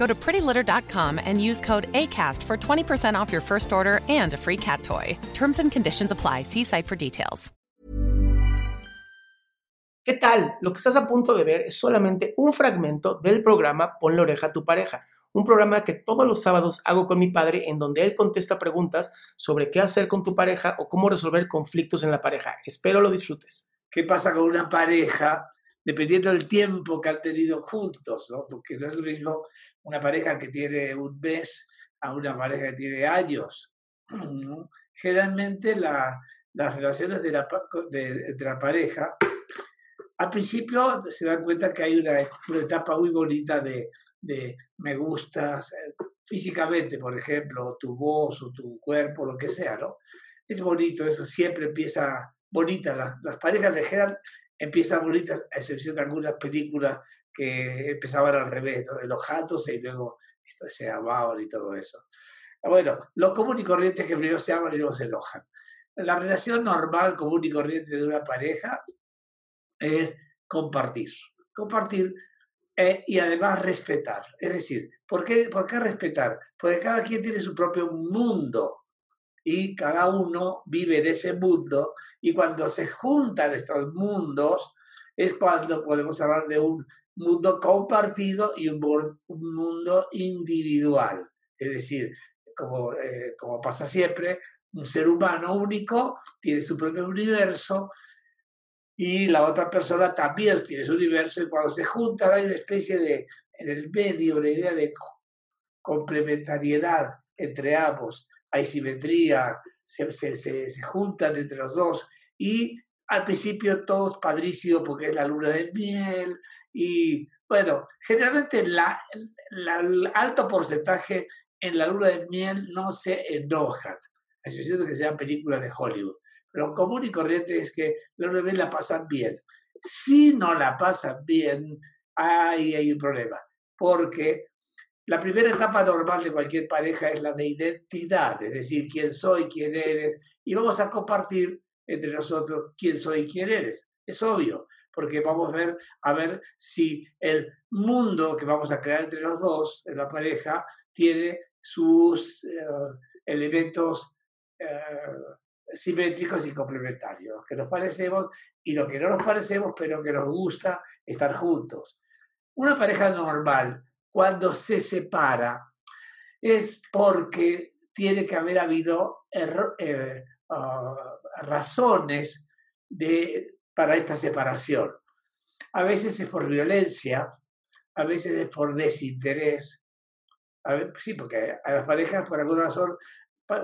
Go to prettylitter.com and use code ACAST for 20% off your first order and a free cat toy. Terms and conditions apply. See site for details. ¿Qué tal? Lo que estás a punto de ver es solamente un fragmento del programa Ponle oreja a tu pareja, un programa que todos los sábados hago con mi padre en donde él contesta preguntas sobre qué hacer con tu pareja o cómo resolver conflictos en la pareja. Espero lo disfrutes. ¿Qué pasa con una pareja dependiendo del tiempo que han tenido juntos, ¿no? Porque no es lo mismo una pareja que tiene un mes a una pareja que tiene años. Generalmente la, las relaciones de la, de, entre la pareja, al principio se dan cuenta que hay una, una etapa muy bonita de, de me gustas eh, físicamente, por ejemplo, tu voz o tu cuerpo, lo que sea, ¿no? Es bonito, eso siempre empieza bonita. Las, las parejas en general empiezan bonitas, a excepción de algunas películas que empezaban al revés, ¿no? de los gatos y luego esto, se amaban y todo eso. Bueno, lo común y corriente es que primero se aman y luego se enojan. La relación normal, común y corriente de una pareja es compartir. Compartir eh, y además respetar. Es decir, ¿por qué, ¿por qué respetar? Porque cada quien tiene su propio mundo y cada uno vive en ese mundo y cuando se juntan estos mundos es cuando podemos hablar de un mundo compartido y un, un mundo individual. Es decir, como, eh, como pasa siempre, un ser humano único tiene su propio universo y la otra persona también tiene su universo y cuando se juntan hay una especie de, en el medio, una idea de complementariedad entre ambos hay simetría, se, se, se, juntan entre los dos y al principio todos padrísimo porque es la luna de miel y bueno, generalmente la, la, el alto porcentaje en la luna de miel no se enojan, a excepción que sean películas de Hollywood. Lo común y corriente es que la luna de miel la pasan bien. Si no la pasan bien, ahí hay un problema, porque la primera etapa normal de cualquier pareja es la de identidad, es decir, quién soy, quién eres, y vamos a compartir entre nosotros quién soy y quién eres. Es obvio, porque vamos a ver, a ver si el mundo que vamos a crear entre los dos, en la pareja, tiene sus uh, elementos uh, simétricos y complementarios, que nos parecemos y lo que no nos parecemos, pero que nos gusta estar juntos. Una pareja normal cuando se separa es porque tiene que haber habido eh, uh, razones de, para esta separación. A veces es por violencia, a veces es por desinterés. sí, porque a las parejas por alguna razón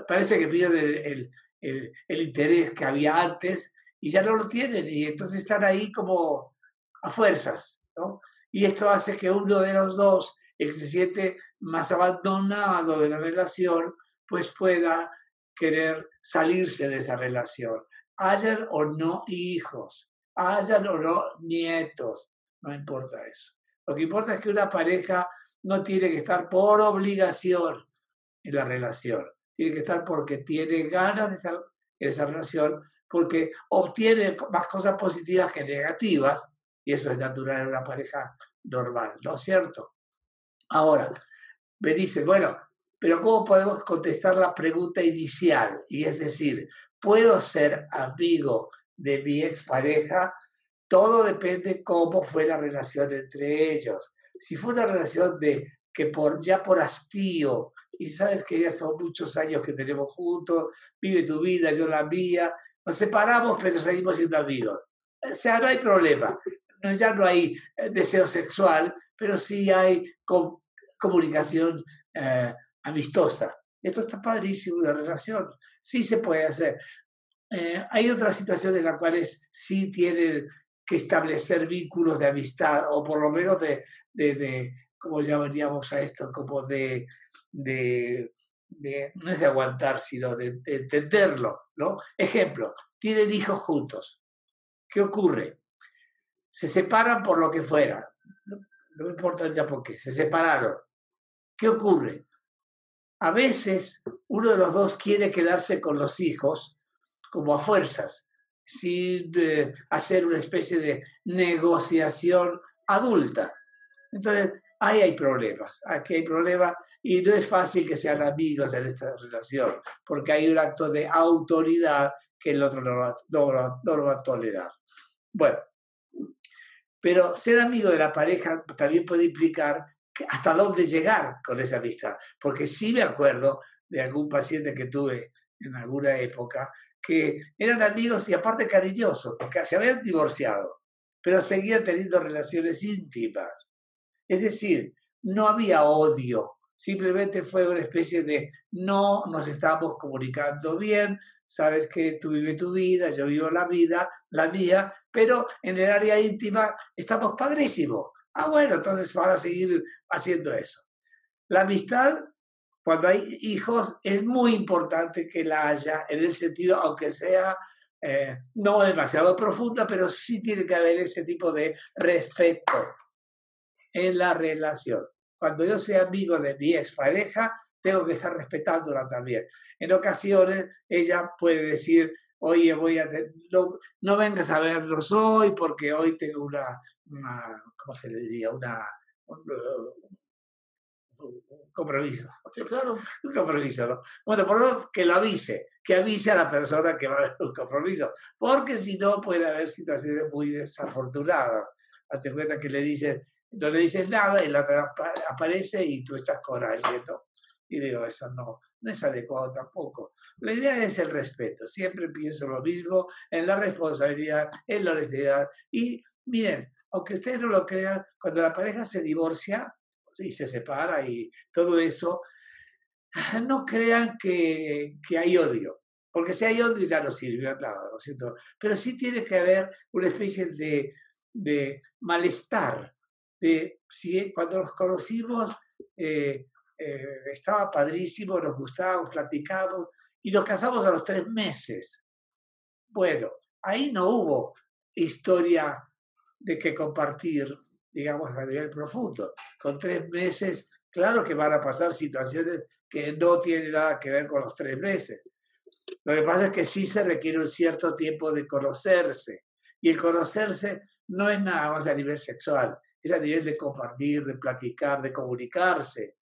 parece que pierden el, el, el, interés que había antes y ya no lo tienen y entonces están ahí como a fuerzas. ¿no? Y esto hace que uno de los dos, el que se siente más abandonado de la relación, pues pueda querer salirse de esa relación. Hayan o no hijos, hayan o no nietos, no importa eso. Lo que importa es que una pareja no tiene que estar por obligación en la relación, tiene que estar porque tiene ganas de estar en esa relación, porque obtiene más cosas positivas que negativas, y eso es natural en una pareja normal, ¿no es cierto? Ahora, me dice, bueno, pero ¿cómo podemos contestar la pregunta inicial? Y es decir, puedo ser amigo de mi expareja, todo depende cómo fue la relación entre ellos. Si fue una relación de que por, ya por hastío, y sabes que ya son muchos años que tenemos juntos, vive tu vida, yo la mía, nos separamos pero seguimos siendo amigos. O sea, no hay problema, ya no hay eh, deseo sexual, pero sí hay comunicación eh, amistosa. Esto está padrísimo, la relación. Sí se puede hacer. Eh, hay otras situaciones en las cuales sí tienen que establecer vínculos de amistad o por lo menos de, de, de como llamaríamos a esto, como de, de, no es de aguantar, sino de, entenderlo, ¿no? Ejemplo, tienen hijos juntos. ¿Qué ocurre? Se separan por lo que fuera. No, no me importa ya por qué, se separaron. ¿Qué ocurre? A veces uno de los dos quiere quedarse con los hijos como a fuerzas, sin eh, hacer una especie de negociación adulta. Entonces, ahí hay problemas, aquí hay problemas y no es fácil que sean amigos en esta relación, porque hay un acto de autoridad que el otro no, no lo va a tolerar. Bueno, pero ser amigo de la pareja también puede implicar hasta dónde llegar con esa amistad. Porque sí me acuerdo de algún paciente que tuve en alguna época que eran amigos y aparte cariñosos, porque se habían divorciado, pero seguían teniendo relaciones íntimas. Es decir, no había odio, simplemente fue una especie de no nos estamos comunicando bien, sabes que tú vives tu vida, yo vivo la vida, la mía, pero en el área íntima estamos padrísimos. Ah, bueno, entonces van a seguir haciendo eso. La amistad, cuando hay hijos, es muy importante que la haya, en el sentido, aunque sea eh, no demasiado profunda, pero sí tiene que haber ese tipo de respeto en la relación. Cuando yo sea amigo de mi expareja, tengo que estar respetándola también. En ocasiones ella puede decir, oye, voy a no, no, vengas a verlos hoy porque hoy tengo una, una ¿cómo se le diría? Una, un, compromiso. claro. Un compromiso, ¿no? Bueno, por lo menos que lo avise, que avise a la persona que va a haber un compromiso, porque si no puede haber situaciones muy desafortunadas. Hace cuenta que le dices, no le dices nada la aparece y tú estás ¿no? Y digo, eso no, no es adecuado tampoco. La idea es el respeto. Siempre pienso lo mismo en la responsabilidad, en la honestidad. Y miren, aunque ustedes no lo crean, cuando la pareja se divorcia y se separa y todo eso, no crean que, que hay odio. Porque si hay odio ya no sirve nada, ¿no siento? Pero sí tiene que haber una especie de, de malestar. De, si, cuando nos conocimos, eh, eh, estaba padrísimo, nos gustábamos, platicamos y nos casamos a los tres meses. Bueno, ahí no hubo historia de que compartir, digamos, a nivel profundo. Con tres meses, claro que van a pasar situaciones que no tienen nada que ver con los tres meses. Lo que pasa es que sí se requiere un cierto tiempo de conocerse. Y el conocerse no es nada más a nivel sexual, es a nivel de compartir, de platicar, de comunicarse.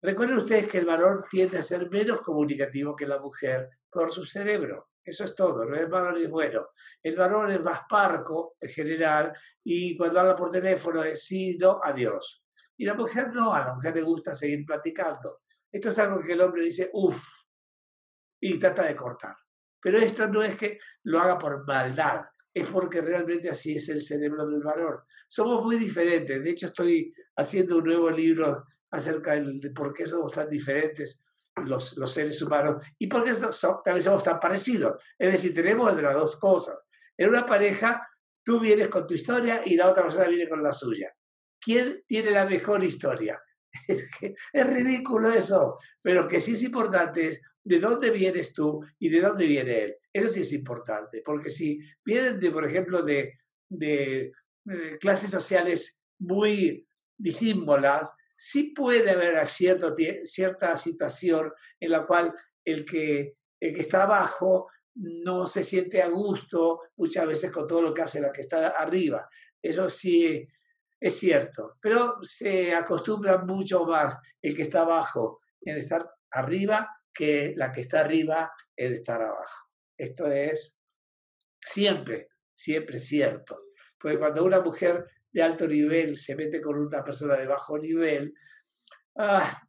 Recuerden ustedes que el varón tiende a ser menos comunicativo que la mujer por su cerebro. Eso es todo, no es ni es bueno. El varón es más parco en general y cuando habla por teléfono es sí, no, adiós. Y la mujer no, a la mujer le gusta seguir platicando. Esto es algo que el hombre dice, uff, y trata de cortar. Pero esto no es que lo haga por maldad, es porque realmente así es el cerebro del varón. Somos muy diferentes. De hecho, estoy haciendo un nuevo libro acerca de por qué somos tan diferentes los, los seres humanos y por qué también somos tan parecidos. Es decir, tenemos de las dos cosas. En una pareja, tú vienes con tu historia y la otra persona viene con la suya. ¿Quién tiene la mejor historia? Es ridículo eso, pero que sí es importante es de dónde vienes tú y de dónde viene él. Eso sí es importante, porque si vienen, de, por ejemplo, de, eh, clases sociales muy disímbolas, sí puede haber cierto, cierta situación en la cual el que, el que está abajo no se siente a gusto muchas veces con todo lo que hace la que está arriba. Eso sí es cierto, pero se acostumbra mucho más el que está abajo en estar arriba que la que está arriba en estar abajo. Esto es siempre, siempre cierto. Porque cuando una mujer de alto nivel se mete con una persona de bajo nivel, ah,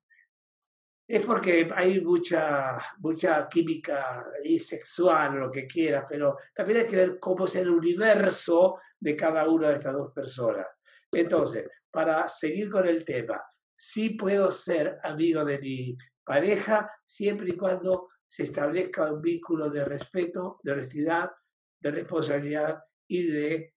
es porque hay mucha, mucha química y sexual, lo que quieras, pero también hay que ver cómo es el universo de cada una de estas dos personas. Entonces, para seguir con el tema, sí puedo ser amigo de mi pareja siempre y cuando se establezca un vínculo de respeto, de honestidad, de responsabilidad y de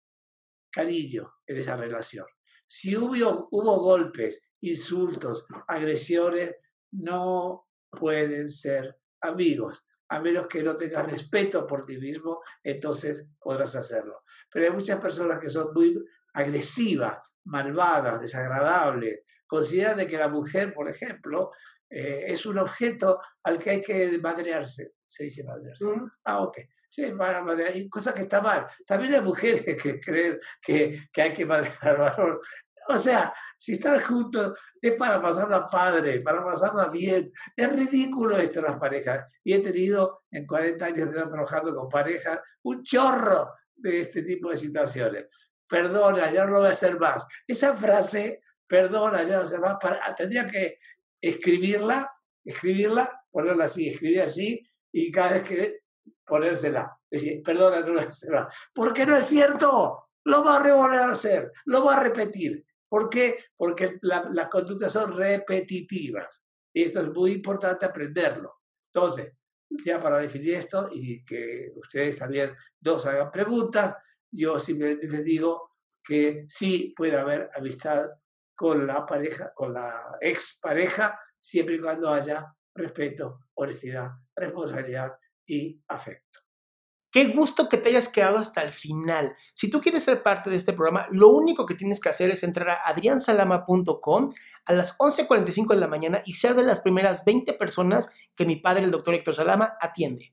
cariño en esa relación. Si hubo, hubo golpes, insultos, agresiones, no pueden ser amigos. A menos que no tengas respeto por ti mismo, entonces podrás hacerlo. Pero hay muchas personas que son muy agresivas, malvadas, desagradables. Consideran que la mujer, por ejemplo, eh, es un objeto al que hay que madrearse. Se dice madrearse. Ah, ok. Sí, hay cosas que está mal. También hay mujeres que creen que, que hay que madrear al varón. O sea, si están juntos es para pasarla padre, para pasarla bien. Es ridículo esto en las parejas. Y he tenido en 40 años de estar trabajando con parejas un chorro de este tipo de situaciones. Perdona, ya no lo voy a hacer más. Esa frase, perdona, ya no lo voy a hacer más, para, tendría que escribirla, escribirla, ponerla así, escribir así, y cada vez que ponérsela. Decir, perdona, no lo. Porque no es cierto. Lo va a volver a hacer, lo va a repetir. ¿Por qué? Porque las conductas son repetitivas. Y esto es muy importante aprenderlo. Entonces, ya para definir esto y que ustedes también nos hagan preguntas, yo simplemente les digo que sí puede haber amistad con la pareja, con la expareja, siempre y cuando haya respeto, honestidad, responsabilidad y afecto. Qué gusto que te hayas quedado hasta el final. Si tú quieres ser parte de este programa, lo único que tienes que hacer es entrar a adriansalama.com a las 11.45 de la mañana y ser de las primeras 20 personas que mi padre, el doctor Héctor Salama, atiende.